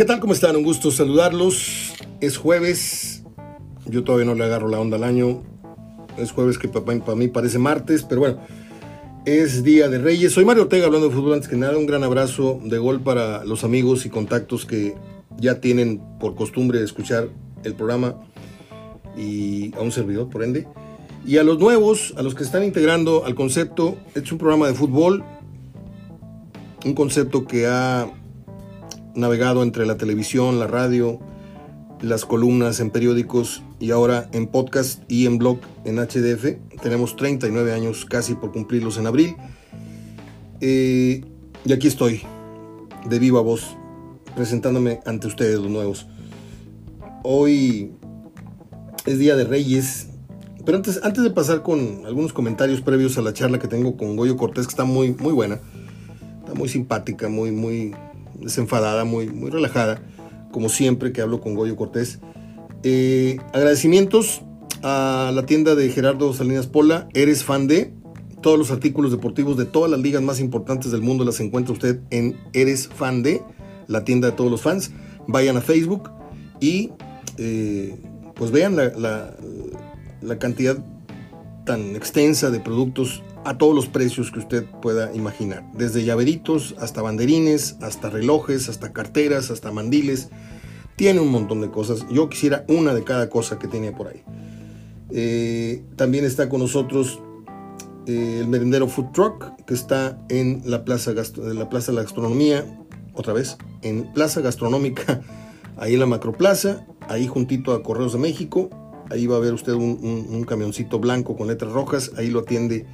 ¿Qué tal? ¿Cómo están? Un gusto saludarlos. Es jueves. Yo todavía no le agarro la onda al año. Es jueves que para, mí parece martes, pero bueno. Es Día de Reyes. Soy Mario Ortega hablando de fútbol antes que nada. Un gran abrazo de gol para los amigos y contactos que ya tienen por costumbre escuchar el programa y a un servidor, por ende. Y a los nuevos, a los que están integrando al concepto, es un programa de fútbol, un concepto que ha navegado entre la televisión, la radio, las columnas en periódicos y ahora en podcast y en blog en HDF. Tenemos 39 años casi por cumplirlos en abril. Eh, y aquí estoy, de viva voz, presentándome ante ustedes los nuevos. Hoy es Día de Reyes, pero antes, antes de pasar con algunos comentarios previos a la charla que tengo con Goyo Cortés, que está muy, muy buena, está muy simpática, muy, muy desenfadada, muy, muy relajada, como siempre que hablo con Goyo Cortés. Eh, agradecimientos a la tienda de Gerardo Salinas Pola, Eres Fan de. Todos los artículos deportivos de todas las ligas más importantes del mundo las encuentra usted en Eres Fan de, la tienda de todos los fans. Vayan a Facebook y eh, pues vean la, la, la cantidad tan extensa de productos a todos los precios que usted pueda imaginar, desde llaveritos hasta banderines, hasta relojes, hasta carteras, hasta mandiles. Tiene un montón de cosas. Yo quisiera una de cada cosa que tiene por ahí. Eh, también está con nosotros eh, el merendero Food Truck, que está en la plaza, la plaza de la Gastronomía, otra vez, en Plaza Gastronómica, ahí en la Macroplaza, ahí juntito a Correos de México. Ahí va a ver usted un camioncito blanco con letras rojas, ahí lo atiende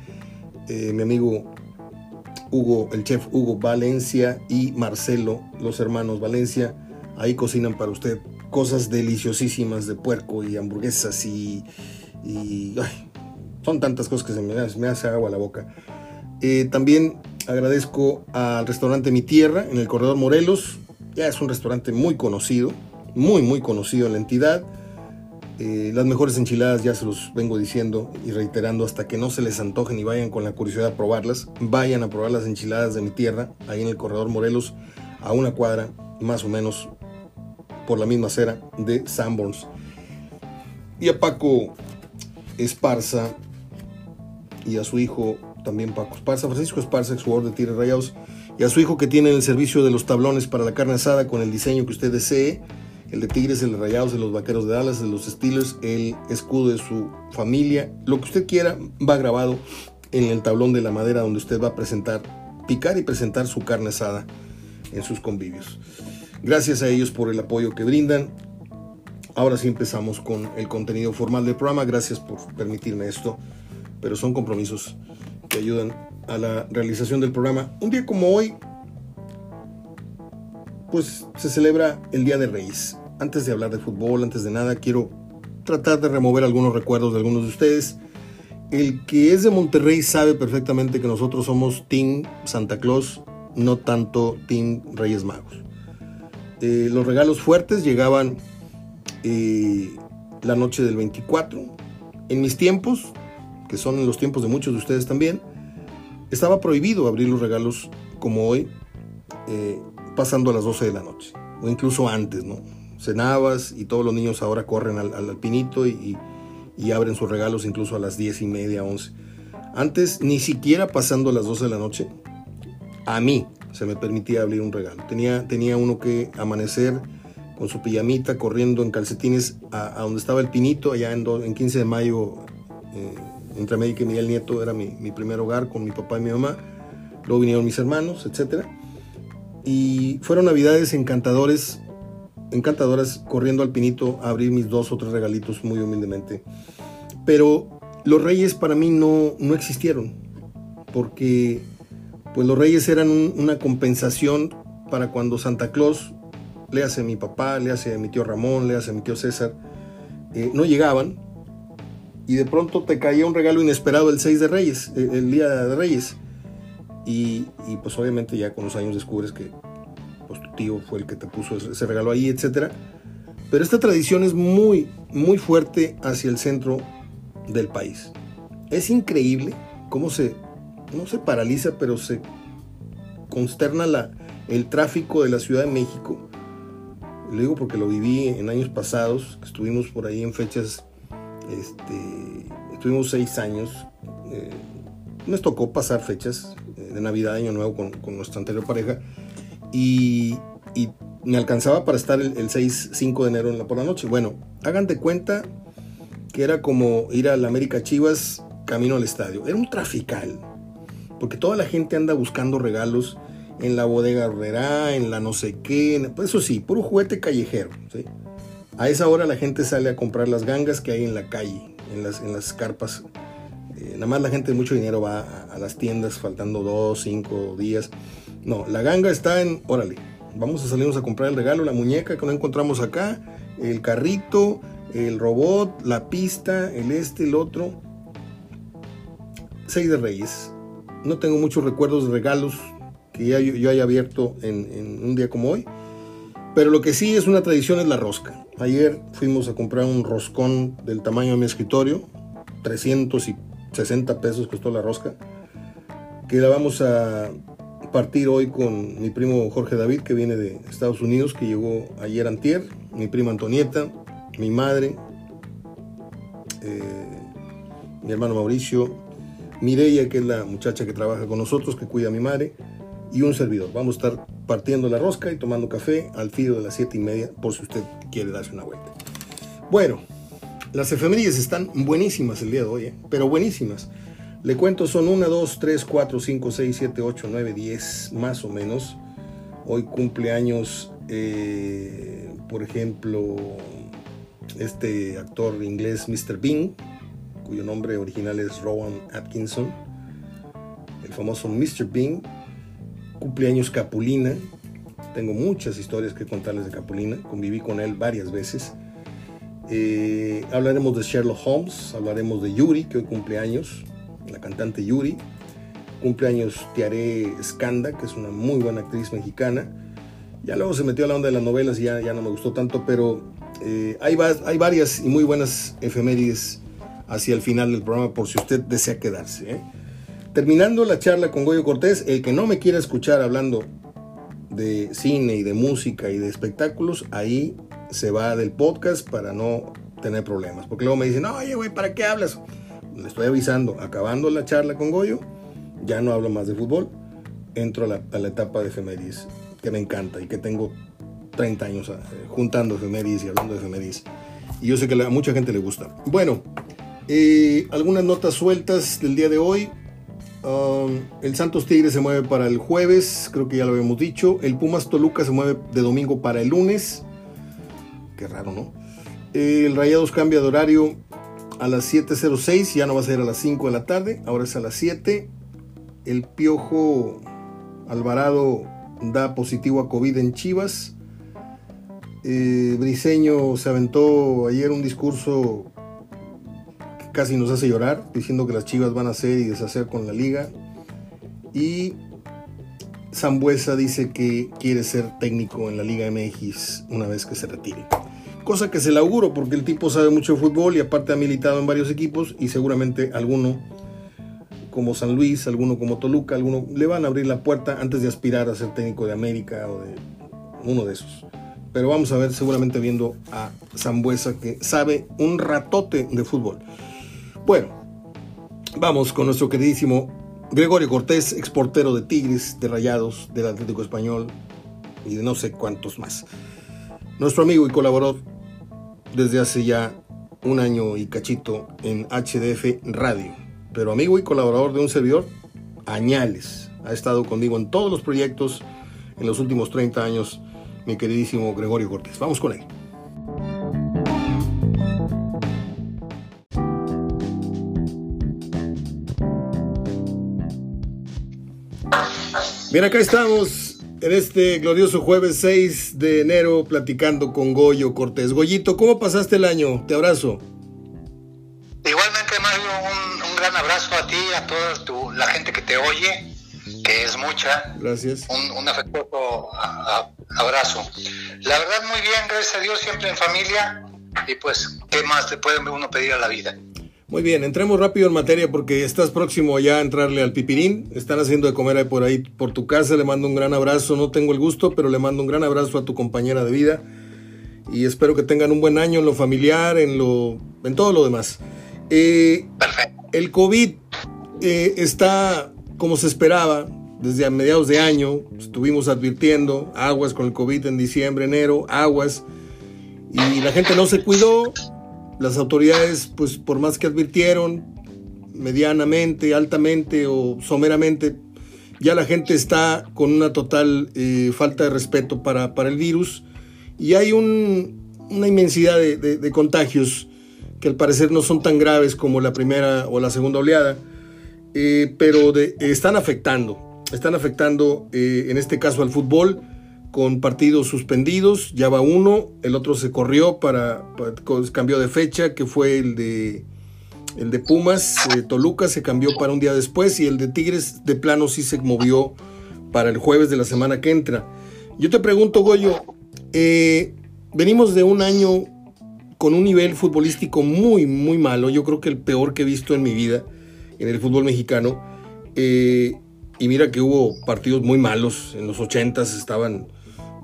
eh, mi amigo Hugo, el chef Hugo Valencia y Marcelo, los hermanos Valencia, ahí cocinan para usted cosas deliciosísimas de puerco y hamburguesas y, son tantas cosas que se me, hace agua la boca. Eh, también agradezco al restaurante Mi Tierra en el Corredor Morelos, ya es un restaurante muy conocido, muy muy conocido en la entidad. Eh, las mejores enchiladas ya se los vengo diciendo y reiterando hasta que no se les antojen y vayan con la curiosidad a probarlas. Vayan a probar las enchiladas de mi tierra, ahí en el corredor Morelos, a una cuadra más o menos por la misma acera de Sanborns. Y a Paco Esparza y a su hijo también Paco Esparza, Francisco Esparza, ex jugador de Tigres Rayados, y a su hijo que tiene el servicio de los tablones para la carne asada con el diseño que usted desee el de Tigres, el de Rayados, de los Vaqueros de Dallas, de los Steelers, el escudo de su familia, lo que usted quiera va grabado en el tablón de la madera donde usted va a presentar, picar y presentar su carne asada en sus convivios. Gracias a ellos por el apoyo que brindan. Ahora sí empezamos con el contenido formal del programa. Gracias por permitirme esto, pero son compromisos que ayudan a la realización del programa. Un día como hoy, pues se celebra el Día de Reyes. Antes de hablar de fútbol, antes de nada, quiero tratar de remover algunos recuerdos de algunos de ustedes. El que es de Monterrey sabe perfectamente que nosotros somos Team Santa Claus, no tanto Team Reyes Magos. Eh, los regalos fuertes llegaban eh, la noche del 24. En mis tiempos, que son los tiempos de muchos de ustedes también, estaba prohibido abrir los regalos como hoy. Eh, pasando a las 12 de la noche, o incluso antes, ¿no? Cenabas y todos los niños ahora corren al, al pinito y, y, abren sus regalos incluso a las 10 y media, 11. Antes, ni siquiera pasando las 12 de la noche, a mí se me permitía abrir un regalo. Tenía, tenía uno que amanecer con su pijamita, corriendo en calcetines a, donde estaba el pinito, allá en, en 15 de mayo, eh, entre América y Miguel Nieto, era mi, mi primer hogar con mi papá y mi mamá. Luego vinieron mis hermanos, etcétera y fueron navidades encantadores, encantadoras, corriendo al pinito a abrir mis dos o tres regalitos muy humildemente. Pero los reyes para mí no, no existieron, porque pues los reyes eran una compensación para cuando Santa Claus, le hace a mi papá, le hace a mi tío Ramón, le hace a mi tío César, eh, no llegaban y de pronto te caía un regalo inesperado el 6 de Reyes, eh, el día de Reyes. Y, pues obviamente ya con los años descubres que pues, tu tío fue el que te puso ese, regalo ahí, etc. Pero esta tradición es muy, muy fuerte hacia el centro del país. Es increíble cómo se, no se paraliza, pero se consterna la, el tráfico de la Ciudad de México Le digo porque lo viví en años pasados, estuvimos por ahí en fechas, este, estuvimos seis años. Eh, nos tocó pasar fechas eh, de Navidad, Año Nuevo con, nuestra anterior pareja y, me alcanzaba para estar el, 6, 5 de enero por la noche. Bueno, hagan de cuenta que era como ir a la América Chivas camino al estadio. Era un trafical, porque toda la gente anda buscando regalos en la bodega Herrera, en la no sé qué, pues eso sí, puro juguete callejero. A esa hora la gente sale a comprar las gangas que hay en la calle, en las carpas eh, nada más la gente de mucho dinero va a, las tiendas faltando dos, cinco días. No, la ganga está en, órale, vamos a salirnos a comprar el regalo, la muñeca que no encontramos acá, el carrito, el robot, la pista, el este, el otro. Seis de Reyes. No tengo muchos recuerdos de regalos que ya yo, haya abierto en, en, un día como hoy. Pero lo que sí es una tradición es la rosca. Ayer fuimos a comprar un roscón del tamaño de mi escritorio, 300 y 60 pesos costó la rosca, que la vamos a partir hoy con mi primo Jorge David, que viene de Estados Unidos, que llegó ayer antier, mi prima Antonieta, mi madre, eh, mi hermano Mauricio, Mireia, que es la muchacha que trabaja con nosotros, que cuida a mi madre, y un servidor. Vamos a estar partiendo la rosca y tomando café al filo de las 7 y media, por si usted quiere darse una vuelta. Bueno, las efemérides están buenísimas el día de hoy, ¿eh? pero buenísimas. Le cuento, son 1, 2, 3, 4, 5, 6, 7, 8, 9, 10, más o menos. Hoy cumpleaños, eh, por ejemplo, este actor inglés Mr. Bean, cuyo nombre original es Rowan Atkinson, el famoso Mr. Bean. Cumpleaños Capulina. Tengo muchas historias que contarles de Capulina. Conviví con él varias veces. Eh, hablaremos de Sherlock Holmes, hablaremos de Yuri, que hoy cumple años, la cantante Yuri. Cumpleaños Tiare Skanda, que es una muy buena actriz mexicana. Ya luego se metió a la onda de las novelas y ya, ya no me gustó tanto, pero eh, hay, hay, varias y muy buenas efemérides hacia el final del programa por si usted desea quedarse. ¿eh? Terminando la charla con Goyo Cortés, el que no me quiera escuchar hablando de cine y de música y de espectáculos, ahí se va del podcast para no tener problemas. Porque luego me dicen, oye, güey, ¿para qué hablas? Le estoy avisando, acabando la charla con Goyo, ya no hablo más de fútbol, entro a la, etapa de efemérides, que me encanta y que tengo 30 años eh, juntando efemérides y hablando de efemérides. Y yo sé que a mucha gente le gusta. Bueno, eh, algunas notas sueltas del día de hoy. Um, el Santos Tigre se mueve para el jueves, creo que ya lo habíamos dicho. El Pumas Toluca se mueve de domingo para el lunes. Qué raro, ¿no? El Rayados cambia de horario a las 7.06, ya no va a ser a las 5 de la tarde, ahora es a las 7. El Piojo Alvarado da positivo a COVID en Chivas. Eh, Briseño se aventó ayer un discurso que casi nos hace llorar, diciendo que las Chivas van a hacer y deshacer con la liga. Y Zambuesa dice que quiere ser técnico en la Liga MX una vez que se retire cosa que se le auguro porque el tipo sabe mucho de fútbol y aparte ha militado en varios equipos y seguramente alguno como San Luis, alguno como Toluca, alguno le van a abrir la puerta antes de aspirar a ser técnico de América o de uno de esos. Pero vamos a ver seguramente viendo a Zambuesa que sabe un ratote de fútbol. Bueno, vamos con nuestro queridísimo Gregorio Cortés, exportero de Tigres, de Rayados, del Atlético Español y de no sé cuántos más. Nuestro amigo y colaborador desde hace ya un año y cachito en HDF Radio, pero amigo y colaborador de un servidor, añales. Ha estado conmigo en todos los proyectos en los últimos 30 años, mi queridísimo Gregorio Cortés. Vamos con él. Bien, acá estamos en este glorioso jueves 6 de enero platicando con Goyo Cortés. Goyito, ¿cómo pasaste el año? Te abrazo. Igualmente, Mario, un, gran abrazo a ti, a toda la gente que te oye, que es mucha. Gracias. Un, afectuoso abrazo. La verdad, muy bien, gracias a Dios, siempre en familia. Y pues, ¿qué más le puede uno pedir a la vida? Muy bien, entremos rápido en materia porque estás próximo ya a entrarle al pipirín. Están haciendo de comer ahí por ahí por tu casa. Le mando un gran abrazo. No tengo el gusto, pero le mando un gran abrazo a tu compañera de vida. y espero que tengan un buen año en lo familiar, en, lo, en todo lo demás. Eh, el COVID eh, está como se esperaba desde a mediados de año. Estuvimos advirtiendo aguas con el COVID en diciembre, enero, aguas. Y la gente no se cuidó. Las autoridades, pues por más que advirtieron, medianamente, altamente o someramente, ya la gente está con una total eh, falta de respeto para, para el virus. Y hay una inmensidad de, contagios que al parecer no son tan graves como la primera o la segunda oleada, eh, pero están afectando, están afectando eh, en este caso al fútbol con partidos suspendidos, ya va uno, el otro se corrió para, cambió de fecha, que fue el de el de Pumas, eh, Toluca se cambió para un día después y el de Tigres de plano sí se movió para el jueves de la semana que entra. Yo te pregunto, Goyo, eh, venimos de un año con un nivel futbolístico muy, muy malo. Yo creo que el peor que he visto en mi vida en el fútbol mexicano. Eh, y mira que hubo partidos muy malos. En los 80 estaban,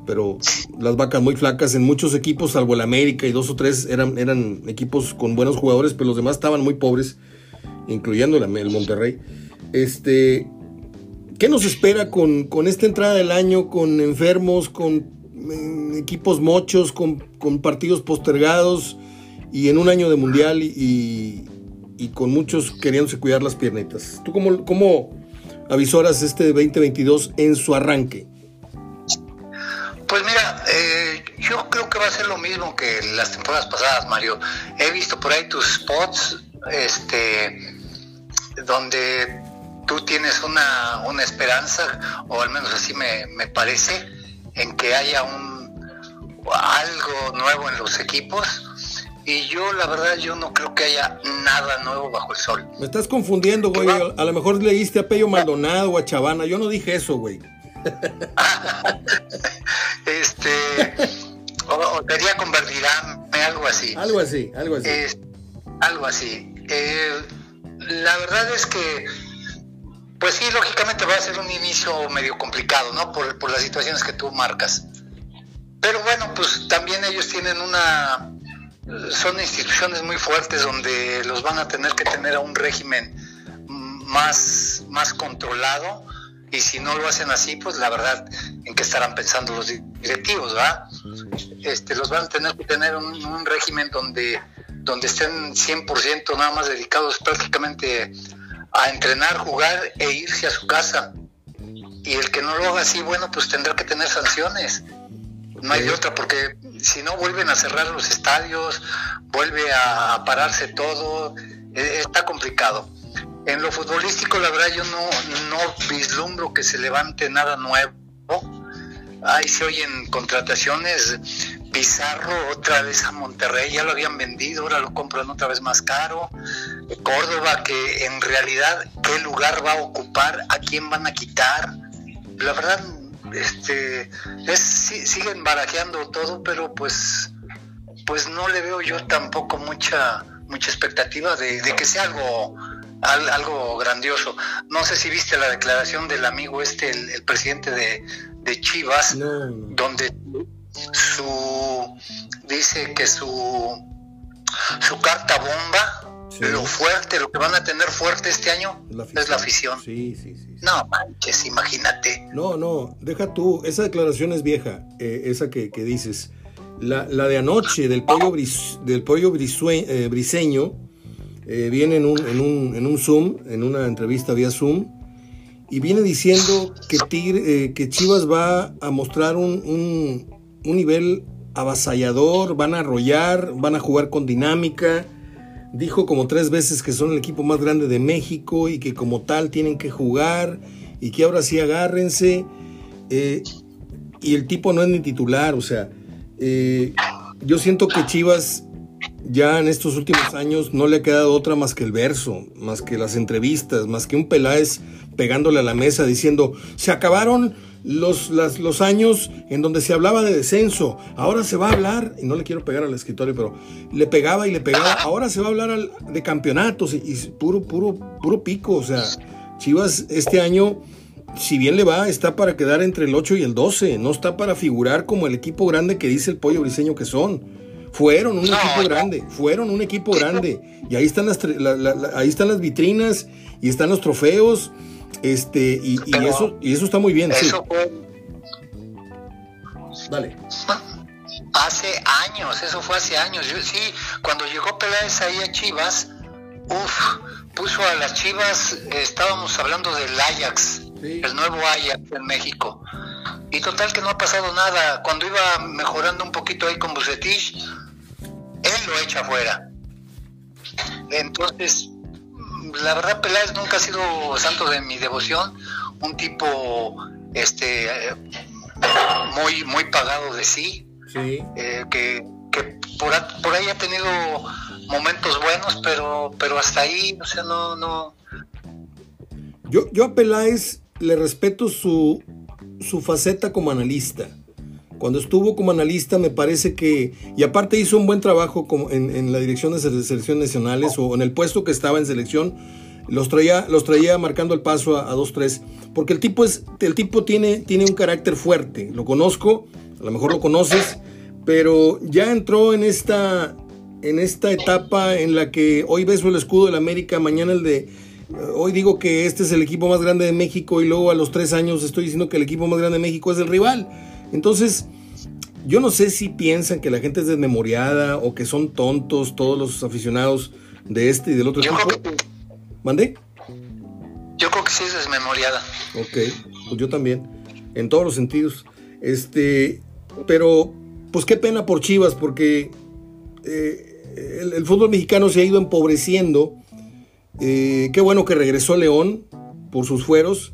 pero las vacas muy flacas en muchos equipos, salvo el América y dos o tres eran, eran equipos con buenos jugadores, pero los demás estaban muy pobres, incluyendo el, Monterrey. Este, ¿Qué nos espera con, con esta entrada del año, con enfermos, con equipos mochos, con, partidos postergados y en un año de mundial y, con muchos queriéndose cuidar las piernetas. ¿Tú cómo, cómo avisoras este 2022 en su arranque? Pues mira, eh, yo creo que va a ser lo mismo que las temporadas pasadas, Mario. He visto por ahí tus spots, este, donde tú tienes una, una esperanza, o al menos así me, me parece, en que haya un algo nuevo en los equipos y yo la verdad yo no creo que haya nada nuevo bajo el sol. Me estás confundiendo, güey. A, lo mejor leíste a Pello Maldonado o a Chavana. Yo no dije eso, güey. este o, quería convertirme algo así. Algo así, algo así. algo así. Eh, la verdad es que pues sí, lógicamente va a ser un inicio medio complicado, ¿no? Por, por las situaciones que tú marcas. Pero bueno, pues también ellos tienen una... Son instituciones muy fuertes donde los van a tener que tener a un régimen más, más controlado y si no lo hacen así, pues la verdad, ¿en qué estarán pensando los directivos, va? Este, los van a tener que tener un, un régimen donde, donde estén 100% nada más dedicados prácticamente a entrenar, jugar e irse a su casa. Y el que no lo haga así, bueno, pues tendrá que tener sanciones. No hay de otra, porque si no vuelven a cerrar los estadios, vuelve a pararse todo, e, está complicado. En lo futbolístico, la verdad, yo no, no vislumbro que se levante nada nuevo. Ahí se oyen contrataciones. Pizarro otra vez a Monterrey, ya lo habían vendido, ahora lo compran otra vez más caro. Córdoba, que en realidad qué lugar va a ocupar, a quién van a quitar. La verdad, este, es, siguen barajeando todo, pero pues, pues no le veo yo tampoco mucha, mucha expectativa de, que sea algo, algo grandioso. No sé si viste la declaración del amigo este, el, presidente de, Chivas, donde su dice que su su carta bomba lo fuerte, lo que van a tener fuerte este año es la afición. Sí, sí, sí, No manches, imagínate. No, no, deja tú, esa declaración es vieja, eh, esa que, dices. La, de anoche del pollo, del pollo eh, briseño eh, viene en un, en, un, en un Zoom, en una entrevista vía Zoom, y viene diciendo que, Tigre, que Chivas va a mostrar un, un, nivel avasallador, van a arrollar, van a jugar con dinámica dijo como tres veces que son el equipo más grande de México y que como tal tienen que jugar y que ahora sí agárrense. Eh, y el tipo no es ni titular, o sea, eh, yo siento que Chivas ya en estos últimos años no le ha quedado otra más que el verso, más que las entrevistas, más que un Peláez pegándole a la mesa diciendo, se acabaron los, los años en donde se hablaba de descenso. Ahora se va a hablar, y no le quiero pegar al escritorio, pero le pegaba y le pegaba. Ahora se va a hablar de campeonatos y, puro, puro, puro pico. O sea, Chivas este año si bien le va, está para quedar entre el 8 y el 12, no está para figurar como el equipo grande que dice el pollo briseño que son. Fueron un equipo grande, fueron un equipo grande. Y ahí están las, ahí están las vitrinas y están los trofeos. Este, y, eso, y eso está muy bien. Eso fue. Dale. Hace años, eso fue hace años. Yo, sí, cuando llegó Peláez ahí a Chivas, uff, puso a las Chivas, estábamos hablando del Ajax, el nuevo Ajax en México. Y total que no ha pasado nada. Cuando iba mejorando un poquito ahí con Bucetich, él lo echa afuera. Entonces, la verdad Peláez nunca ha sido santo de mi devoción, un tipo este muy muy pagado de sí, eh, que, por, por, ahí ha tenido momentos buenos, pero pero hasta ahí, o sea, no no yo, yo a Peláez le respeto su, su faceta como analista. Cuando estuvo como analista me parece que, y aparte hizo un buen trabajo como en, la dirección de selecciones nacionales o en el puesto que estaba en selección, los traía, los traía marcando el paso a, 2-3, porque el tipo, es, el tipo tiene, tiene un carácter fuerte, lo conozco, a lo mejor lo conoces, pero ya entró en esta, en esta etapa en la que hoy beso el escudo del América, mañana el de Hoy digo que este es el equipo más grande de México y luego a los tres años estoy diciendo que el equipo más grande de México es el rival. Entonces, yo no sé si piensan que la gente es desmemoriada o que son tontos todos los aficionados de este y del otro equipo. ¿Mandé? Yo creo que sí es desmemoriada. Ok, pues yo también, en todos los sentidos. Este, pero, pues qué pena por Chivas, porque eh, el fútbol mexicano se ha ido empobreciendo eh, qué bueno que regresó León por sus fueros.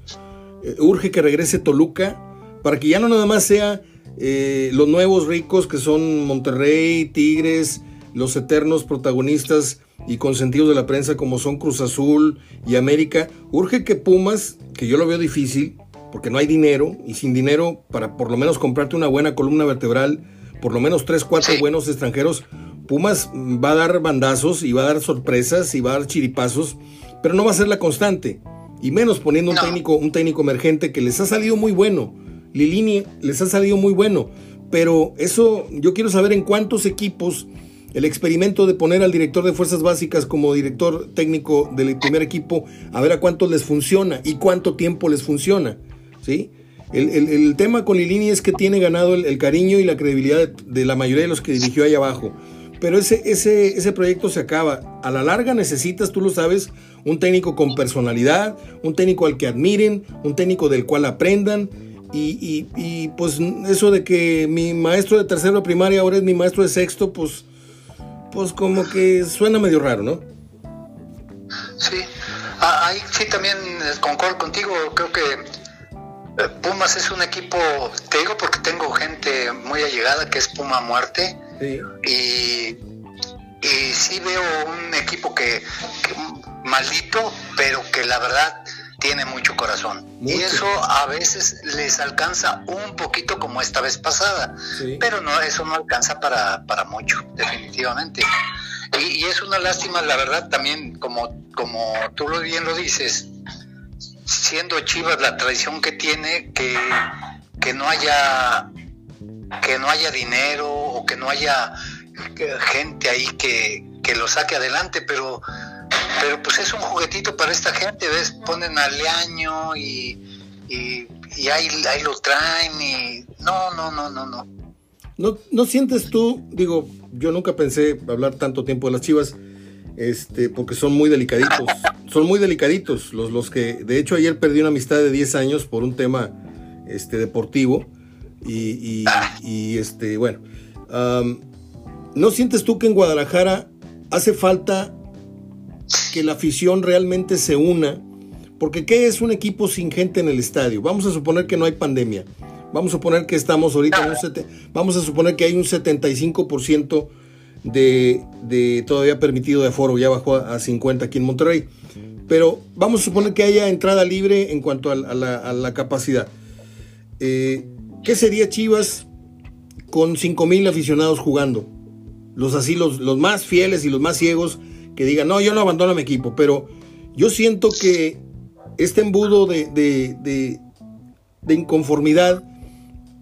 Eh, urge que regrese Toluca para que ya no nada más sea eh, los nuevos ricos que son Monterrey, Tigres, los eternos protagonistas y consentidos de la prensa como son Cruz Azul y América. Urge que Pumas, que yo lo veo difícil, porque no hay dinero y sin dinero para por lo menos comprarte una buena columna vertebral, por lo menos tres, cuatro buenos extranjeros, Pumas va a dar bandazos y va a dar sorpresas y va a dar chiripazos, pero no va a ser la constante. Y menos poniendo un técnico, un técnico emergente que les ha salido muy bueno. Lilini les ha salido muy bueno. Pero eso, yo quiero saber en cuántos equipos el experimento de poner al director de fuerzas básicas como director técnico del primer equipo, a ver a cuántos les funciona y cuánto tiempo les funciona. ¿sí? El, tema con Lilini es que tiene ganado el, cariño y la credibilidad de, la mayoría de los que dirigió ahí abajo. Pero ese, ese, ese proyecto se acaba. A la larga necesitas, tú lo sabes, un técnico con personalidad, un técnico al que admiren, un técnico del cual aprendan. Y, y, pues eso de que mi maestro de tercero de primaria ahora es mi maestro de sexto, pues, pues como que suena medio raro, ¿no? Sí, ah, ahí sí también concuerdo contigo, creo que eh, Pumas es un equipo, te digo porque tengo gente muy allegada que es Puma Muerte. Y, y sí veo un equipo que, maldito, pero que la verdad tiene mucho corazón. Y eso a veces les alcanza un poquito como esta vez pasada, pero no eso no alcanza para, para mucho, definitivamente. Y, es una lástima, la verdad, también como, como tú bien lo dices, siendo Chivas la tradición que tiene, que, que no haya que no haya dinero o que no haya gente ahí que, lo saque adelante, pero, pero pues es un juguetito para esta gente, ¿ves? Ponen al año y, y, ahí, ahí, lo traen y no, no, no, no, no. ¿No, ¿No sientes tú, digo, yo nunca pensé hablar tanto tiempo de las chivas, este, porque son muy delicaditos, son muy delicaditos los, los que, de hecho ayer perdí una amistad de 10 años por un tema este, deportivo, y, este, bueno, ¿no sientes tú que en Guadalajara hace falta que la afición realmente se una? Porque ¿qué es un equipo sin gente en el estadio? Vamos a suponer que no hay pandemia. Vamos a suponer que estamos ahorita en un vamos a suponer que hay un 75% de, de todavía permitido de aforo, ya bajó a 50 aquí en Monterrey. Pero vamos a suponer que haya entrada libre en cuanto a, la, a capacidad. Eh, ¿Qué sería Chivas con 5.000 aficionados jugando? Los así, los, más fieles y los más ciegos que digan, no, yo no abandono a mi equipo, pero yo siento que este embudo de, de inconformidad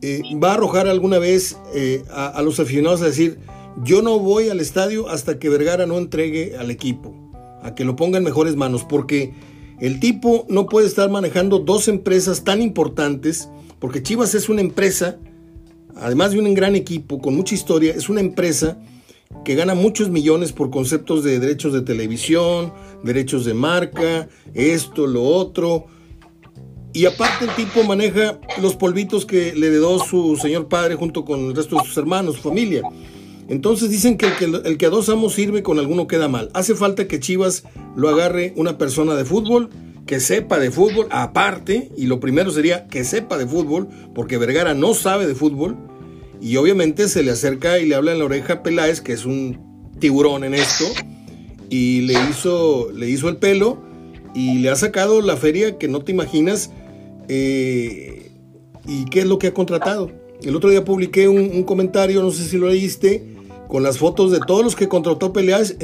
eh, va a arrojar alguna vez eh, a, a, los aficionados a decir, yo no voy al estadio hasta que Vergara no entregue al equipo, a que lo ponga en mejores manos, porque el tipo no puede estar manejando dos empresas tan importantes, porque Chivas es una empresa, además de un gran equipo con mucha historia, es una empresa que gana muchos millones por conceptos de derechos de televisión, derechos de marca, esto, lo otro. Y aparte el tipo maneja los polvitos que le heredó su señor padre junto con el resto de sus hermanos, su familia. Entonces dicen que el, que el que a dos amos sirve con alguno queda mal. Hace falta que Chivas lo agarre una persona de fútbol, que sepa de fútbol, aparte, y lo primero sería que sepa de fútbol, porque Vergara no sabe de fútbol, y obviamente se le acerca y le habla en la oreja a Peláez, que es un tiburón en esto, y le hizo, le hizo el pelo, y le ha sacado la feria que no te imaginas, eh, y qué es lo que ha contratado. El otro día publiqué un, comentario, no sé si lo leíste, con las fotos de todos los que contrató Peláez,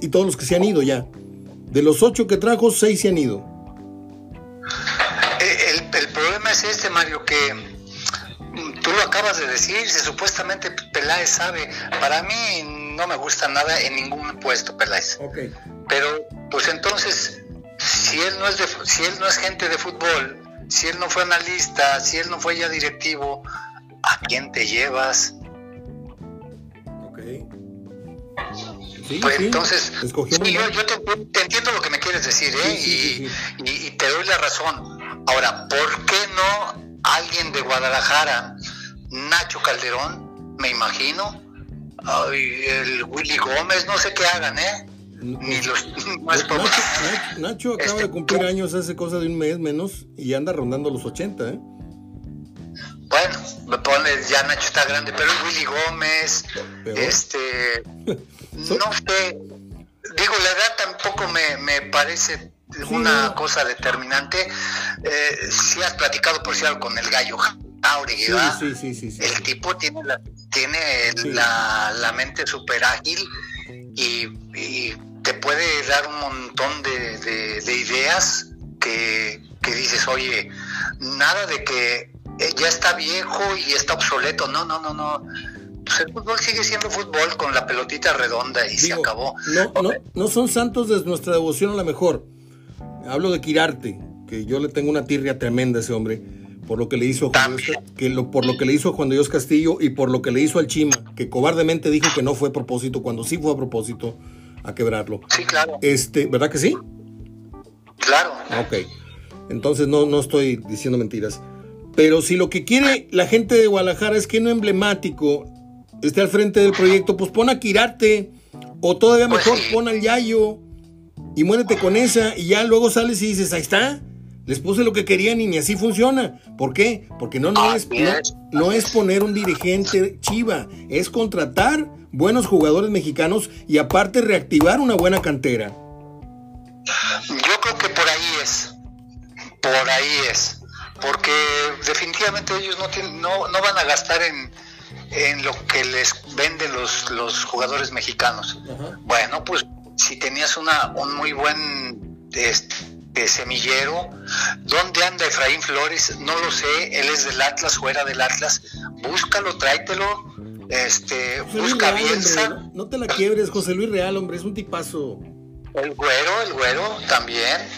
y todos los que se han ido ya. De los ocho que trajo, seis se han ido. El, el, problema es este, Mario, que tú lo acabas de decir, si supuestamente Peláez sabe, para mí no me gusta nada en ningún puesto Peláez. Okay. Pero, pues entonces, si él no es de, si él no es gente de fútbol, si él no fue analista, si él no fue ya directivo, ¿a quién te llevas? Sí, pues sí, entonces, sí, yo, yo te, te entiendo lo que me quieres decir, ¿eh? Sí, sí, y, sí, y- y te doy la razón. Ahora, ¿por qué no alguien de Guadalajara, Nacho Calderón, me imagino, ay, el Willy Gómez, no sé qué hagan, ¿eh? Ni los más Nacho, pobres. Nacho- Nacho acaba Este, de cumplir años hace cosa de un mes menos y anda rondando los 80, ¿eh? Bueno, me pones, ya Nacho está grande, pero el Willy Gómez, Peor. este, no sé, digo, la edad tampoco me, me parece una cosa determinante. Eh, si has platicado, por cierto, con el gallo El tipo tiene la, tiene la, la mente súper ágil y, y te puede dar un montón de, de- de ideas que, que dices, oye, nada de que eh, ya está viejo y está obsoleto. No, no, no, no. Pues el fútbol sigue siendo fútbol con la pelotita redonda y se acabó. No, no, no son santos de nuestra devoción a la mejor. Hablo de Quirarte, que yo le tengo una tirria tremenda a ese hombre, por lo que le hizo a Juan Dios, que lo, por lo que le hizo a Juan Dios Castillo y por lo que le hizo al Chima, que cobardemente dijo que no fue a propósito, cuando sí fue a propósito a quebrarlo. Sí, claro, Este, ¿verdad que sí? claro. Ok. Entonces no, no estoy diciendo mentiras. Pero si lo que quiere la gente de Guadalajara es que no emblemático esté al frente del proyecto, pues pon a Quirarte. O todavía Pues mejor, pon al Yayo. Y muérete con esa. Y ya luego sales y dices, ahí está. Les puse lo que querían y ni así funciona. ¿Por qué? Porque no, no, es, no, es. no es poner un dirigente chiva. Es contratar buenos jugadores mexicanos y aparte reactivar una buena cantera. Yo creo que por ahí es. Por ahí es. Porque definitivamente ellos no, tienen, no, no van a gastar en, en lo que les venden los, los jugadores mexicanos. Bueno, pues si tenías una, un muy buen este, semillero, ¿dónde anda Efraín Flores? No lo sé, él es del Atlas, fuera del Atlas. Búscalo, tráetelo. Este, José busca Real, Bielsa. hombre, no, no te la quiebres, José Luis Real, hombre, es un tipazo. El güero, el güero también.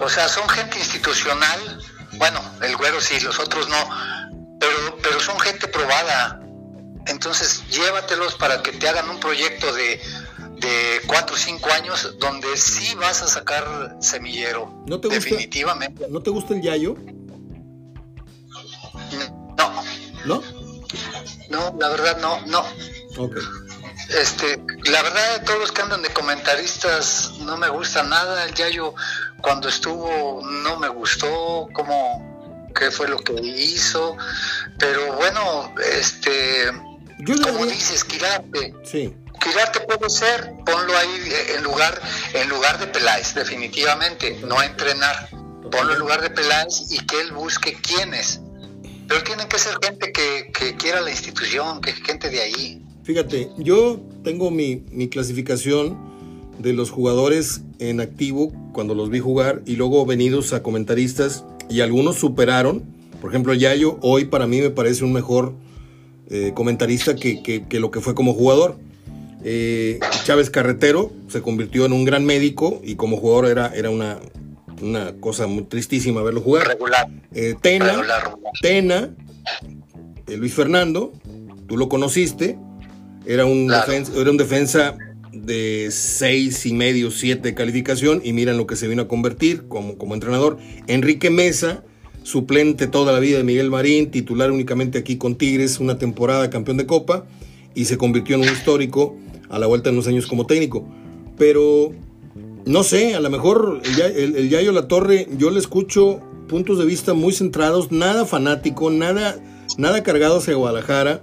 O sea, son gente institucional. Bueno, el güero sí, los otros no. Pero, pero son gente probada. Entonces, llévatelos para que te hagan un proyecto de, de cuatro o cinco años donde sí vas a sacar semillero. ¿No te gusta? Definitivamente. ¿No te gusta el Yayo? No, ¿No? no, la verdad no, no. Ok. Este, la verdad todos los que andan de comentaristas no me gusta nada. El Yayo cuando estuvo no me gustó cómo qué fue lo que hizo, pero bueno, este, Yo como dices, Quirarte, Sí. Quirarte puede ser, ponlo ahí eh, en lugar en lugar de Peláez, definitivamente, no entrenar. Ponlo en lugar de Peláez y que él busque quiénes. Pero tienen que ser gente que, que quiera la institución, que gente de ahí. Fíjate, yo tengo mi, mi clasificación de los jugadores en activo cuando los vi jugar y luego venidos a comentaristas y algunos superaron Por ejemplo, Yayo hoy para mí me parece un mejor eh, comentarista que, que, lo que fue como jugador. Eh, Chávez Carretero se convirtió en un gran médico y como jugador era, era una, una cosa muy tristísima verlo jugar. Regular. Eh, Tena, Tena Luis Fernando, tú lo conociste, era un, defensa, era un defensa de seis y medio, siete calificación y miran lo que se vino a convertir como, como entrenador. Enrique Mesa, suplente toda la vida de Miguel Marín, titular únicamente aquí con Tigres, una temporada campeón de Copa y se convirtió en un histórico a la vuelta de unos años como técnico. Pero no sé, a lo mejor el, Yayo La Torre, yo le escucho puntos de vista muy centrados, nada fanático, nada, nada cargado hacia Guadalajara.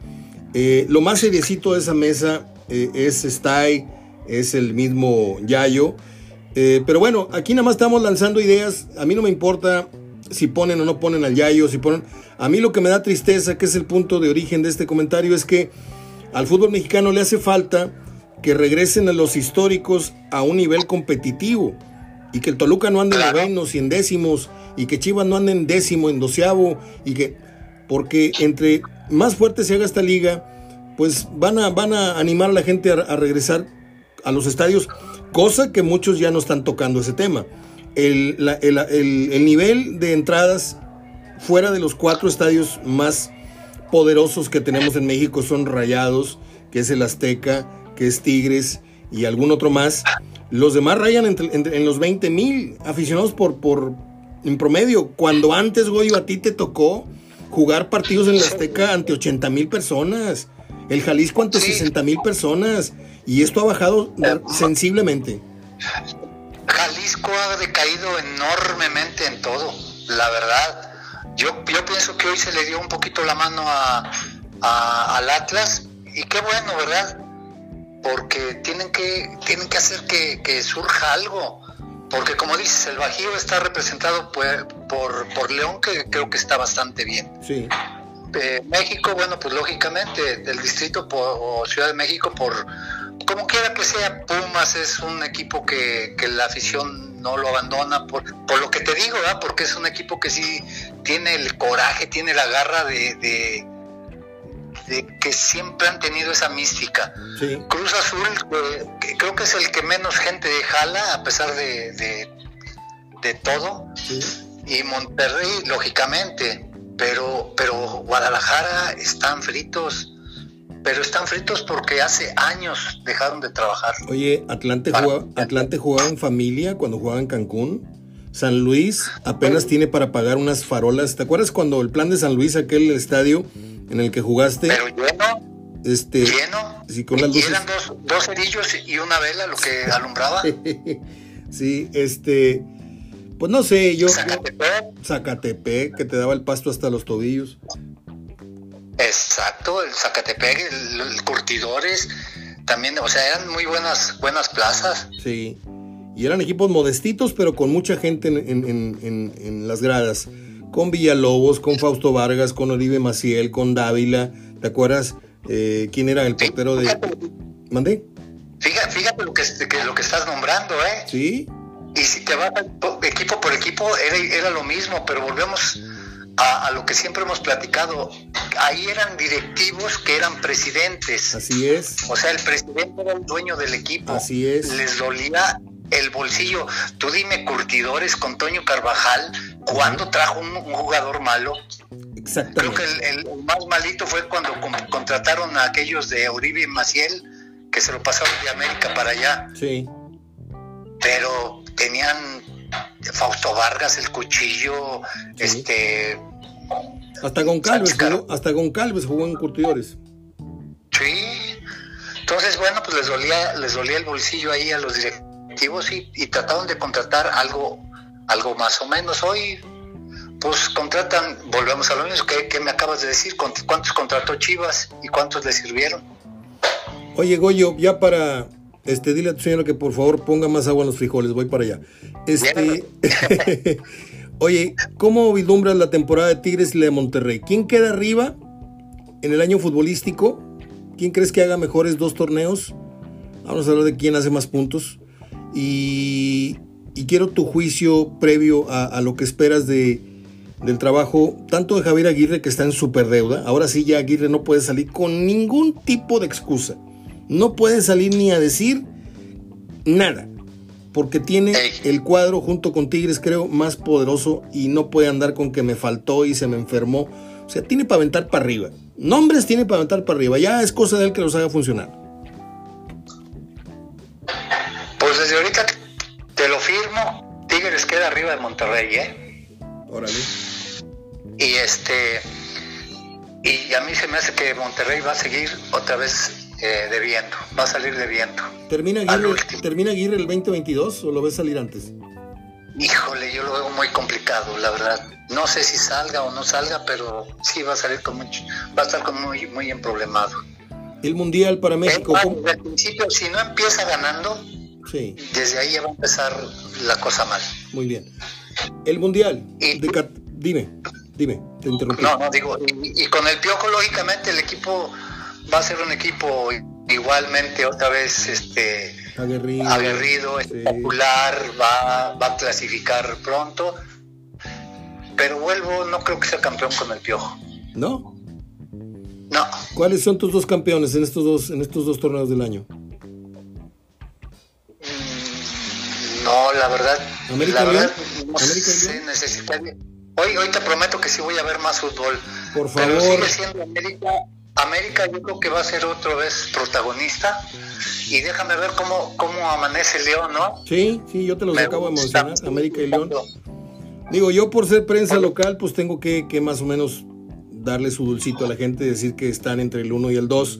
Eh, lo más seriecito de esa mesa eh, es Stay, es el mismo Yayo. Eh, pero bueno, aquí nada más estamos lanzando ideas. A mí no me importa si ponen o no ponen al Yayo, si ponen... A mí lo que me da tristeza, que es el punto de origen de este comentario, es que al fútbol mexicano le hace falta que regresen a los históricos a un nivel competitivo y que el Toluca no ande en novenos y en décimos y que Chivas no ande en décimo, en doceavo y que porque entre más fuerte se haga esta liga, pues van a, van a animar a la gente a, regresar a los estadios, cosa que muchos ya no están tocando ese tema. El, el, nivel de entradas fuera de los cuatro estadios más poderosos que tenemos en México son Rayados, que es el Azteca, que es Tigres y algún otro más. Los demás rayan en los 20 mil aficionados por, por, en promedio. Cuando antes, Goyo, a ti te tocó jugar partidos en la Azteca ante 80 mil personas. El Jalisco ante 60 mil personas. Y esto ha bajado sensiblemente. Jalisco ha decaído enormemente en todo, la verdad. Yo, yo pienso que hoy se le dio un poquito la mano a, al Atlas y qué bueno, ¿verdad? Porque tienen que, tienen que hacer que, surja algo. Porque como dices, el Bajío está representado por, por, León, que creo que está bastante bien. Sí. Eh, México, bueno, pues lógicamente, del distrito o Ciudad de México, por como quiera que sea, Pumas es un equipo que, la afición no lo abandona, por, por lo que te digo, ¿verdad? porque es un equipo que sí tiene el coraje, tiene la garra de de que siempre han tenido esa mística. Cruz Azul creo que es el que menos gente jala a pesar de, de, todo. Y Monterrey, lógicamente. Pero, pero Guadalajara están fritos. Pero están fritos porque hace años dejaron de trabajar. Oye, Atlante, jugaba, Atlante jugaba en familia cuando jugaba en Cancún. San Luis apenas tiene para pagar unas farolas. ¿Te acuerdas cuando el plan de San Luis, aquel estadio, en el que jugaste. Pero lleno. Este, lleno. Sí, con las luces. eran dos, dos cerillos y una vela lo que alumbraba. sí, este. Pues no sé, yo. Zacatepec. Zacatepec, que te daba el pasto hasta los tobillos. Exacto, el Zacatepec, el, Curtidores, también, o sea, eran muy buenas, buenas plazas. Sí, y eran equipos modestitos, pero con mucha gente en, en, en, en las gradas con Villalobos, con Fausto Vargas, con Oribe Maciel, con Dávila. ¿Te acuerdas eh, quién era el portero de. ¿Mandé? Fíjate, fíjate lo, que, lo que estás nombrando, ¿eh? Sí. Y si te vas equipo por equipo, era, lo mismo, pero volvemos a, lo que siempre hemos platicado. Ahí eran directivos que eran presidentes. Así es. O sea, el presidente era el dueño del equipo. Así es. Les dolía el bolsillo. Tú dime, curtidores con Toño Carvajal, ¿cuándo trajo un, jugador malo? Exactamente. Creo que el, más malito fue cuando contrataron a aquellos de Uribe y Maciel, que se lo pasaron de América para allá. Sí. Pero tenían Fausto Vargas, el cuchillo, este. Hasta con Calves, jugó, hasta con Calves jugó en curtidores. Sí. Entonces, bueno, pues les dolía, les dolía el bolsillo ahí a los directores y, trataron de contratar algo, algo más o menos. Hoy, pues contratan, volvemos a lo mismo que, me acabas de decir, ¿cuántos contrató Chivas y cuántos le sirvieron? Oye, Goyo, ya para este, dile a tu señora que por favor ponga más agua en los frijoles, voy para allá. Este, oye, ¿cómo vislumbras la temporada de Tigres y la de Monterrey? ¿Quién queda arriba en el año futbolístico? ¿Quién crees que haga mejores dos torneos? Vamos a hablar de quién hace más puntos. Y, quiero tu juicio previo a, lo que esperas de, del trabajo, tanto de Javier Aguirre que está en super deuda. Ahora sí ya Aguirre no puede salir con ningún tipo de excusa. No puede salir ni a decir nada. Porque tiene el cuadro junto con Tigres, creo, más poderoso y no puede andar con que me faltó y se me enfermó. O sea, tiene para aventar para arriba. Nombres tiene para aventar para arriba. Ya es cosa de él que los haga funcionar. Pues desde ahorita. De Monterrey, ¿eh? Órale. Y este. Y a mí se me hace que Monterrey va a seguir otra vez eh, debiendo. Va a salir debiendo. ¿Termina Aguirre, ¿Termina Aguirre el 2022 o lo ves salir antes? Híjole, yo lo veo muy complicado, la verdad. No sé si salga o no salga, pero sí va a salir con mucho, va a estar con muy, muy emproblemado. El mundial para México. desde el principio, si no empieza ganando, sí. desde ahí ya va a empezar la cosa mal. Muy bien. El mundial. Dime, dime, te interrumpí. No, no, digo, y, con el piojo, lógicamente, el equipo va a ser un equipo igualmente otra vez este aguerrido, aguerrido espectacular, va, va a clasificar pronto pero vuelvo, no creo que sea campeón con el Piojo. ¿No? No. ¿Cuáles son tus dos campeones en estos dos, en estos dos torneos del año? No, la verdad. ¿América la verdad, no sé, Hoy, hoy te prometo que sí voy a ver más fútbol. Por favor. Pero sigue siendo América. América yo creo que va a ser otra vez protagonista. Y déjame ver cómo, cómo amanece León, ¿no? Sí, sí, yo te los acabo de mencionar, América y León. Digo, yo por ser prensa local, pues tengo que, más o menos darle su dulcito a la gente, decir que están entre el 1 y el 2.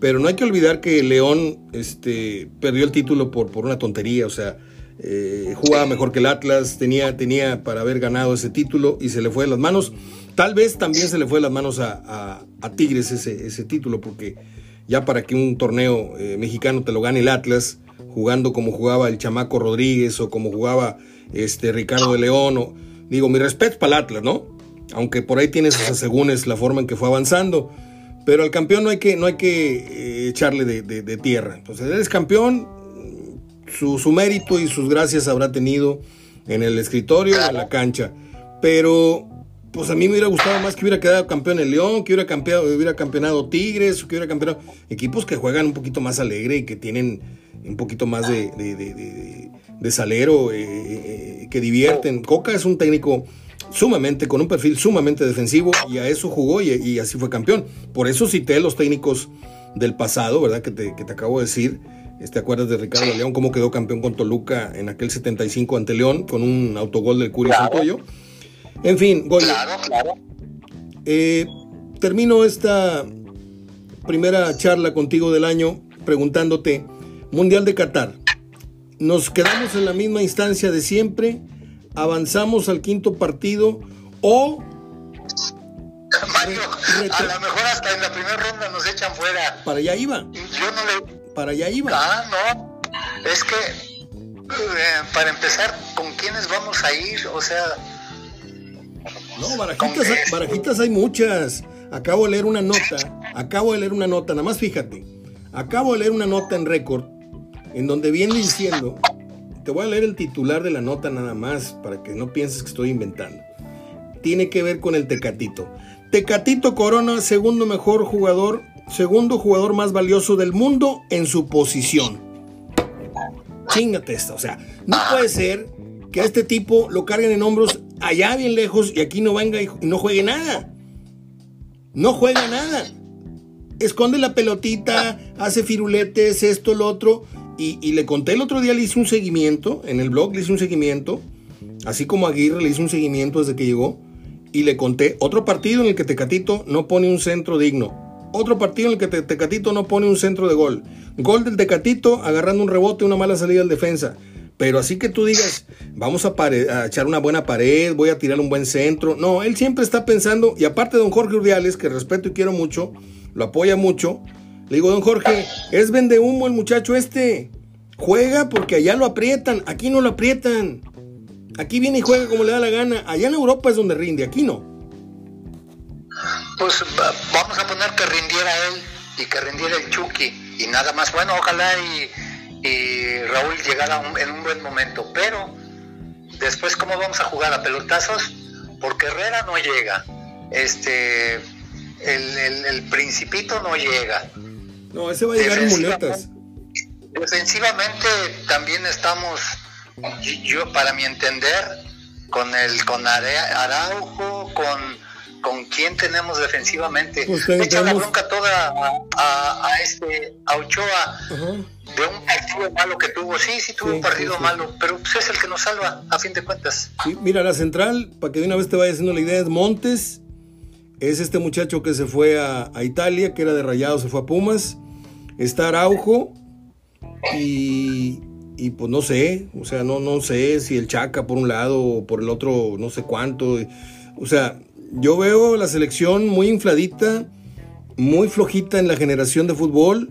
Pero no hay que olvidar que León este, perdió el título por, por una tontería, o sea, eh, jugaba mejor que el Atlas, tenía, tenía para haber ganado ese título y se le fue de las manos. Tal vez también se le fue de las manos a, Tigres ese, título, porque ya para que un torneo eh, mexicano te lo gane el Atlas, jugando como jugaba el Chamaco Rodríguez o como jugaba este, Ricardo de León. O, digo, mi respeto para el Atlas, ¿no? Aunque por ahí tiene sus asegúnes la forma en que fue avanzando. Pero al campeón no hay que, no hay que eh, echarle de, tierra. Entonces, él es campeón, su, su, mérito y sus gracias habrá tenido en el escritorio o en la cancha. Pero, pues a mí me hubiera gustado más que hubiera quedado campeón el León, que hubiera, campeado, hubiera campeonado Tigres, que hubiera campeonado equipos que juegan un poquito más alegre y que tienen un poquito más de, de salero eh, eh, que divierten. Coca es un técnico sumamente, con un perfil sumamente defensivo y a eso jugó y, así fue campeón. Por eso cité los técnicos del pasado, ¿verdad? Que te, que te acabo de decir. ¿Te acuerdas de Ricardo León? ¿Cómo quedó campeón con Toluca en aquel 75 ante León con un autogol del Curio Santoyo? En fin, Goyo. Eh, termino esta primera charla contigo del año preguntándote, Mundial de Qatar, nos quedamos en la misma instancia de siempre, avanzamos al quinto partido o... Mario, a lo mejor hasta en la primera ronda nos echan fuera. Para allá iba. Yo no le... Para allá iba. Ah, no. Es que, eh, para empezar, ¿con quiénes vamos a ir? O sea... No, barajitas, hay, barajitas hay muchas. Acabo de leer una nota, acabo de leer una nota, nada más fíjate. Acabo de leer una nota en récord en donde viene diciendo, te voy a leer el titular de la nota nada más, para que no pienses que estoy inventando. Tiene que ver con el Tecatito. Tecatito Corona, segundo mejor jugador, segundo jugador más valioso del mundo en su posición. Chingate esta, o sea, no puede ser que a este tipo lo carguen en hombros allá bien lejos y aquí no venga y no juegue nada. No juega nada. Esconde la pelotita, hace firuletes, esto, lo otro. Y, le conté el otro día, le hice un seguimiento, en el blog le hice un seguimiento, así como Aguirre le hice un seguimiento desde que llegó, y le conté otro partido en el que Tecatito no pone un centro digno. Otro partido en el que Tecatito no pone un centro de gol. Gol del Tecatito agarrando un rebote, una mala salida al defensa. Pero así que tú digas, vamos a, echar una buena pared, voy a tirar un buen centro. No, él siempre está pensando, y aparte don Jorge Urdiales, que respeto y quiero mucho, lo apoya mucho, le digo, don Jorge, es vende humo el muchacho este. Juega porque allá lo aprietan, aquí no lo aprietan. Aquí viene y juega como le da la gana. Allá en Europa es donde rinde, aquí no. Pues vamos a poner que rindiera él y que rindiera el Chucky y nada más. Bueno, ojalá y, Raúl llegara en un buen momento, pero después cómo vamos a jugar a pelotazos, porque Herrera no llega, este, el, principito no llega. No, ese va a llegar en muletas. Defensivamente también estamos, yo para mi entender, con el con Araujo, con con quién tenemos defensivamente. Pues Echa la bronca toda a, este a Ochoa de un partido malo que tuvo. Sí, sí tuvo un partido malo, pero pues es el que nos salva a fin de cuentas. mira, la central, para que de una vez te vaya haciendo la idea, es Montes. Es este muchacho que se fue a, a Italia, que era de Rayado, se fue a Pumas. Está Araujo y, y pues no sé, o sea, no, no sé si el Chaca por un lado o por el otro, no sé cuánto. O sea, yo veo la selección muy infladita, muy flojita en la generación de fútbol.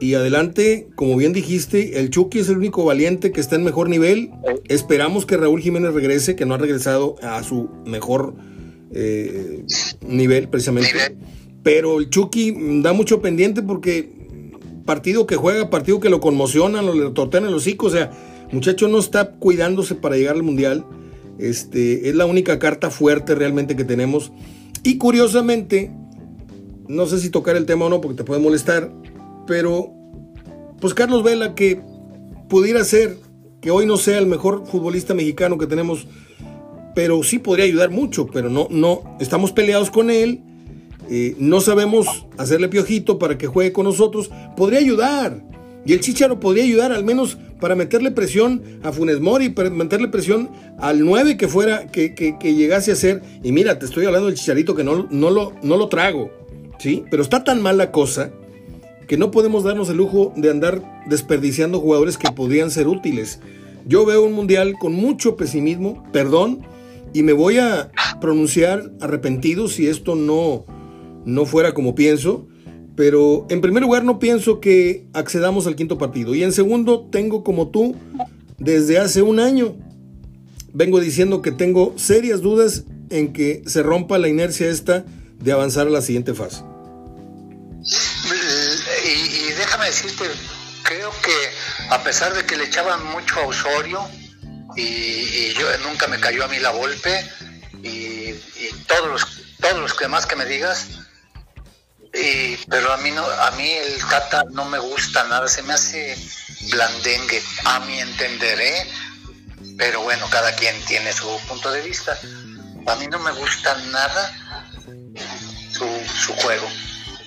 Y adelante, como bien dijiste, el Chucky es el único valiente que está en mejor nivel. Esperamos que Raúl Jiménez regrese, que no ha regresado a su mejor eh, nivel precisamente. Pero el Chucky da mucho pendiente porque partido que juega, partido que lo conmocionan, lo le tortean el hocico. O sea, muchacho no está cuidándose para llegar al mundial. Este, es la única carta fuerte realmente que tenemos. Y curiosamente, no sé si tocar el tema o no porque te puede molestar, pero pues Carlos Vela que pudiera ser que hoy no sea el mejor futbolista mexicano que tenemos, pero sí podría ayudar mucho, pero no, no, estamos peleados con él, eh, no sabemos hacerle piojito para que juegue con nosotros, podría ayudar. Y el Chicharo podría ayudar al menos para meterle presión a Funes Mori, para meterle presión al 9 que fuera, que, que, llegase a ser. Y mira, te estoy hablando del Chicharito que no, no, lo, no lo trago, ¿sí? Pero está tan mal la cosa que no podemos darnos el lujo de andar desperdiciando jugadores que podrían ser útiles. Yo veo un mundial con mucho pesimismo, perdón, y me voy a pronunciar arrepentido si esto no, no fuera como pienso pero en primer lugar no pienso que accedamos al quinto partido. Y en segundo, tengo como tú, desde hace un año, vengo diciendo que tengo serias dudas en que se rompa la inercia esta de avanzar a la siguiente fase. Y, déjame decirte, creo que a pesar de que le echaban mucho a Osorio, y, yo nunca me cayó a mí la golpe, y, todos los, todos los demás que me digas, pero a mí no, a mí el Tata no me gusta nada, se me hace blandengue, a mi entender, ¿eh? Pero bueno, cada quien tiene su punto de vista. A mí no me gusta nada su, su juego.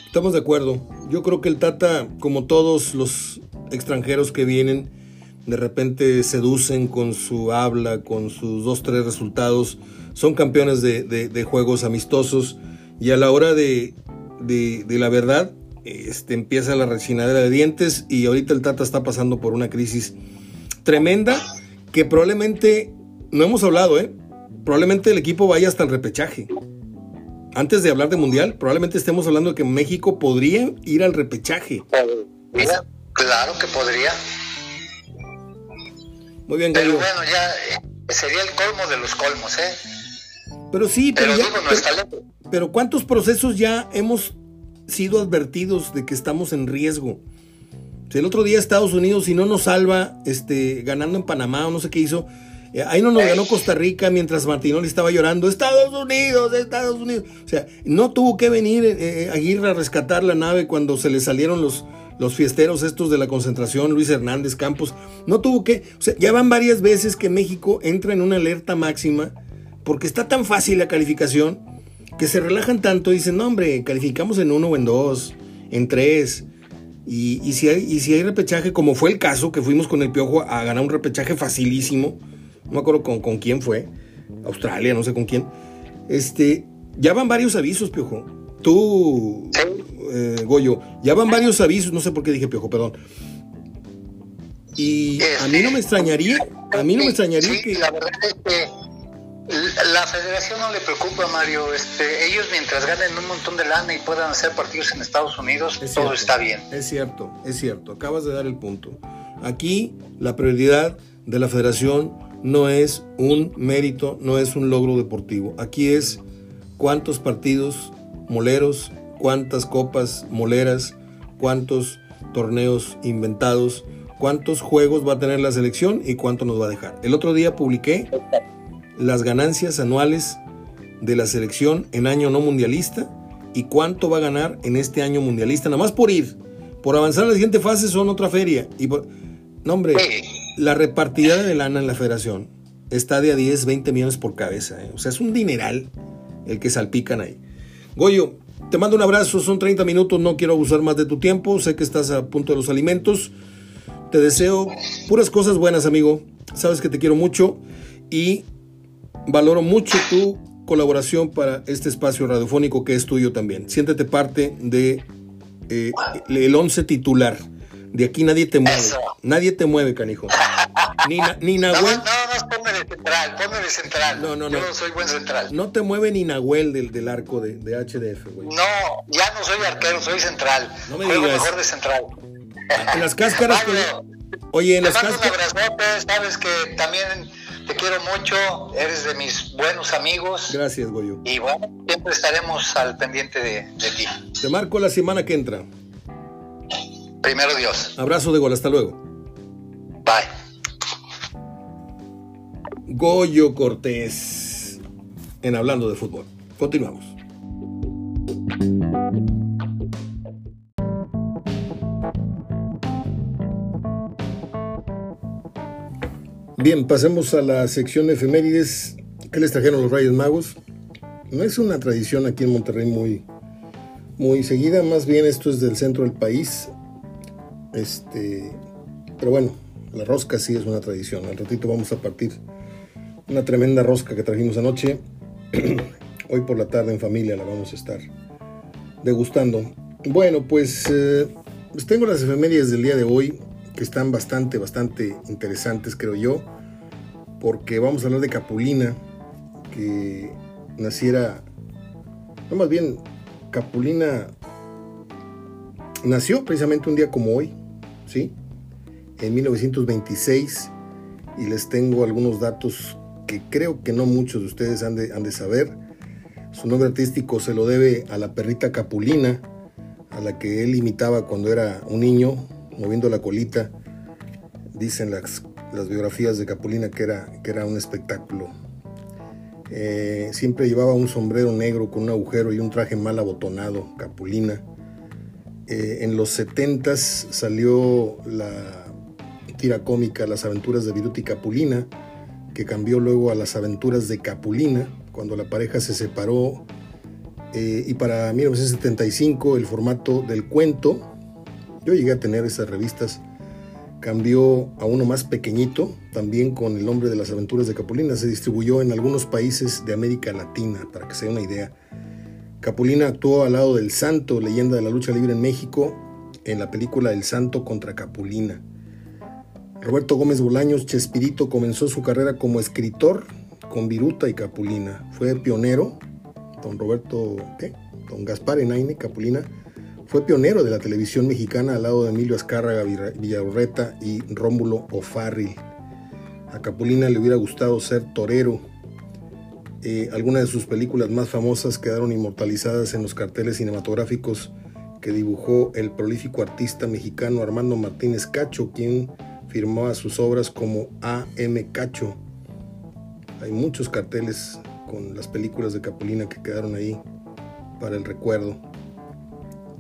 Estamos de acuerdo. Yo creo que el Tata, como todos los extranjeros que vienen, de repente seducen con su habla, con sus dos, tres resultados. Son campeones de, de juegos amistosos y a la hora de, de, la verdad, este, empieza la rechinadera de dientes y ahorita el Tata está pasando por una crisis tremenda que probablemente, no hemos hablado, ¿eh? probablemente el equipo vaya hasta el repechaje. Antes de hablar de mundial, probablemente estemos hablando de que México podría ir al repechaje. Mira, claro que podría. Muy bien, Pero bueno, ya eh, sería el colmo de los colmos, ¿eh? Pero sí, pero, pero, ¿cuántos procesos ya hemos sido advertidos de que estamos en riesgo? el otro día Estados Unidos, si no nos salva, este, ganando en Panamá o no sé qué hizo, eh, ahí no nos ganó Costa Rica mientras Martinoli estaba llorando, Estados Unidos, Estados Unidos. O sea, no tuvo que venir eh, eh, Aguirre a rescatar la nave cuando se le salieron los, los fiesteros estos de la concentración, Luis Hernández Campos. No tuvo que, o sea, ya van varias veces que México entra en una alerta máxima porque está tan fácil la calificación que se relajan tanto y dicen, no hombre, calificamos en uno o en dos, en tres. Y, si hay, y si hay repechaje, como fue el caso, que fuimos con el Piojo a ganar un repechaje facilísimo, no me acuerdo con, con quién fue, Australia, no sé con quién, este, ya van varios avisos, Piojo. Tú, eh, Goyo, ya van varios avisos, no sé por qué dije Piojo, perdón. Y a mí no me extrañaría, a mí no me extrañaría que... La verdad es que la federación no le preocupa, Mario. Este, ellos mientras ganen un montón de lana y puedan hacer partidos en Estados Unidos, todo está bien. Es cierto, es cierto. Acabas de dar el punto. Aquí la prioridad de la federación no es un mérito, no es un logro deportivo. Aquí es cuántos partidos moleros, cuántas copas moleras, cuántos torneos inventados, cuántos juegos va a tener la selección y cuánto nos va a dejar. El otro día publiqué las ganancias anuales de la selección en año no mundialista y cuánto va a ganar en este año mundialista, nada más por ir. Por avanzar a la siguiente fase son otra feria. Y no, hombre, la repartida de lana en la federación está de a 10, 20 millones por cabeza. ¿eh? O sea, es un dineral el que salpican ahí. Goyo, te mando un abrazo, son 30 minutos, no quiero abusar más de tu tiempo, sé que estás a punto de los alimentos. Te deseo puras cosas buenas, amigo. Sabes que te quiero mucho y valoro mucho tu colaboración para este espacio radiofónico que es tuyo también. Siéntete parte de eh, el once titular. De aquí nadie te mueve. Nadie te mueve, canijo. Ni, ni Nahuel. No, no, no, ponme de central, ponme de central. No, no, no. Yo soy buen central. No te mueve ni Nahuel del, del arco de, de HDF, güey. No, ya no soy arquero, soy central. No me Juego digas. mejor de central. En las cáscaras. Oye, en las cáscaras. Un sabes que también te quiero mucho, eres de mis buenos amigos. Gracias, Goyo. Y bueno, siempre estaremos al pendiente de, de ti. Te marco la semana que entra. Primero Dios. Abrazo de gol, hasta luego. Bye. Goyo Cortés en Hablando de Fútbol. Continuamos. Bien, pasemos a la sección de efemérides. ¿Qué les trajeron los Reyes Magos? No es una tradición aquí en Monterrey muy, muy seguida, más bien esto es del centro del país. Este, pero bueno, la rosca sí es una tradición. Al ratito vamos a partir una tremenda rosca que trajimos anoche. Hoy por la tarde en familia la vamos a estar degustando. Bueno, pues, eh, pues tengo las efemérides del día de hoy que están bastante, bastante interesantes, creo yo, porque vamos a hablar de Capulina, que naciera, no más bien, Capulina nació precisamente un día como hoy, ¿sí? En 1926, y les tengo algunos datos que creo que no muchos de ustedes han de, han de saber. Su nombre artístico se lo debe a la perrita Capulina, a la que él imitaba cuando era un niño, moviendo la colita. Dicen las, las biografías de Capulina que era, que era un espectáculo. Eh, siempre llevaba un sombrero negro con un agujero y un traje mal abotonado, Capulina. Eh, en los 70 salió la tira cómica Las aventuras de Viruti Capulina, que cambió luego a Las aventuras de Capulina, cuando la pareja se separó. Eh, y para 1975 el formato del cuento, yo llegué a tener esas revistas, cambió a uno más pequeñito, también con el nombre de Las aventuras de Capulina. Se distribuyó en algunos países de América Latina, para que se dé una idea. Capulina actuó al lado del Santo, leyenda de la lucha libre en México, en la película El Santo contra Capulina. Roberto Gómez Bolaños Chespirito comenzó su carrera como escritor con Viruta y Capulina. Fue pionero, don Roberto. Don Gaspar Enaine Capulina, fue pionero de la televisión mexicana al lado de Emilio Azcárraga Villarreta y Rómulo O'Farrill. A Capulina le hubiera gustado ser torero. Eh, algunas de sus películas más famosas quedaron inmortalizadas en los carteles cinematográficos que dibujó el prolífico artista mexicano Armando Martínez Cacho, quien firmó a sus obras como A.M. Cacho. Hay muchos carteles con las películas de Capulina que quedaron ahí para el recuerdo.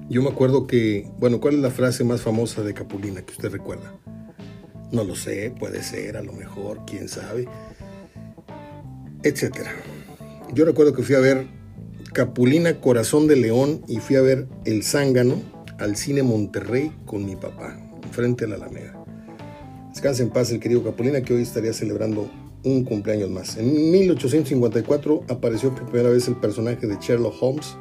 Yo me acuerdo que, bueno, ¿cuál es la frase más famosa de Capulina que usted recuerda? No lo sé, puede ser, a lo mejor, quién sabe, etcétera. Yo recuerdo que fui a ver Capulina Corazón de León y fui a ver El Zángano al cine Monterrey con mi papá, frente a la Alameda. Descanse en paz el querido Capulina que hoy estaría celebrando un cumpleaños más. En 1854 apareció por primera vez el personaje de Sherlock Holmes,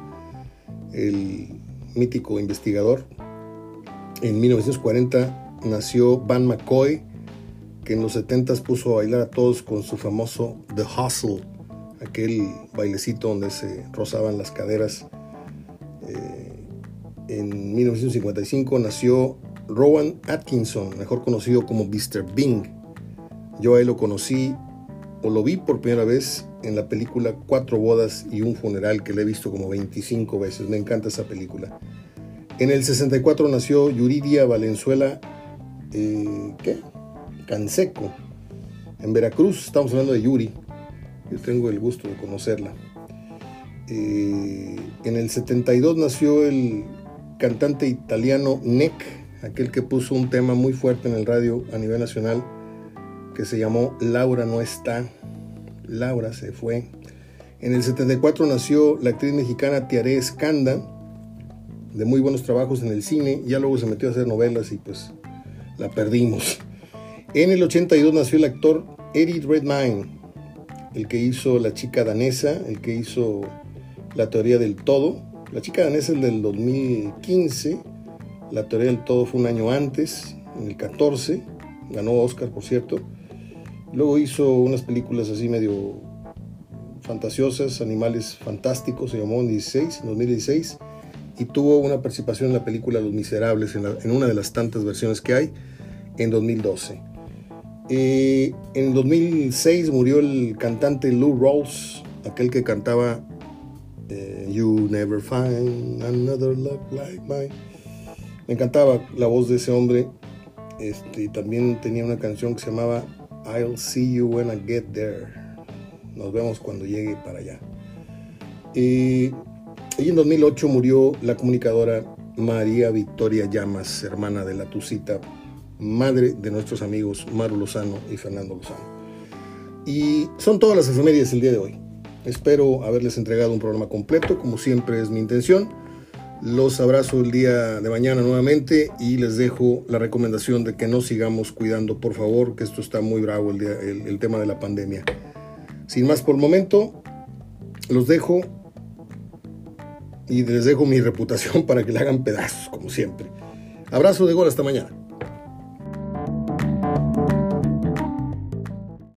el mítico investigador. En 1940 nació Van McCoy, que en los 70 puso a bailar a todos con su famoso The Hustle, aquel bailecito donde se rozaban las caderas. Eh, en 1955 nació Rowan Atkinson, mejor conocido como Mr. Bing. Yo a lo conocí o lo vi por primera vez en la película Cuatro bodas y un funeral que le he visto como 25 veces. Me encanta esa película. En el 64 nació Yuridia Valenzuela, eh, ¿qué? Canseco, en Veracruz. Estamos hablando de Yuri. Yo tengo el gusto de conocerla. Eh, en el 72 nació el cantante italiano Nick, aquel que puso un tema muy fuerte en el radio a nivel nacional que se llamó Laura no está. Laura se fue. En el 74 nació la actriz mexicana Tiare Escanda, de muy buenos trabajos en el cine, ya luego se metió a hacer novelas y pues la perdimos. En el 82 nació el actor Eddie Redmayne, el que hizo La chica danesa, el que hizo La teoría del todo. La chica danesa es del 2015, La teoría del todo fue un año antes, en el 14, ganó Oscar por cierto. Luego hizo unas películas así medio fantasiosas, Animales Fantásticos, se llamó en 16, 2016, y tuvo una participación en la película Los Miserables, en, una de las tantas versiones que hay, en 2012. Eh, en 2006 murió el cantante Lou Rawls, aquel que cantaba eh, You Never Find Another Love Like Mine. Me encantaba la voz de ese hombre. Este, también tenía una canción que se llamaba I'll See You When I Get There. Nos vemos cuando llegue para allá. y en 2008 murió la comunicadora María Victoria Llamas, hermana de la Tucita madre de nuestros amigos Maru Lozano y Fernando Lozano. Y son todas las efemérides del día de hoy. Espero haberles entregado un programa completo, como siempre es mi intención. Los abrazo el día de mañana nuevamente y les dejo la recomendación de que nos sigamos cuidando, por favor, que esto está muy bravo el, el tema de la pandemia. Sin más por el momento, los dejo y les dejo mi reputación para que la hagan pedazos, como siempre. Abrazo de gol hasta mañana.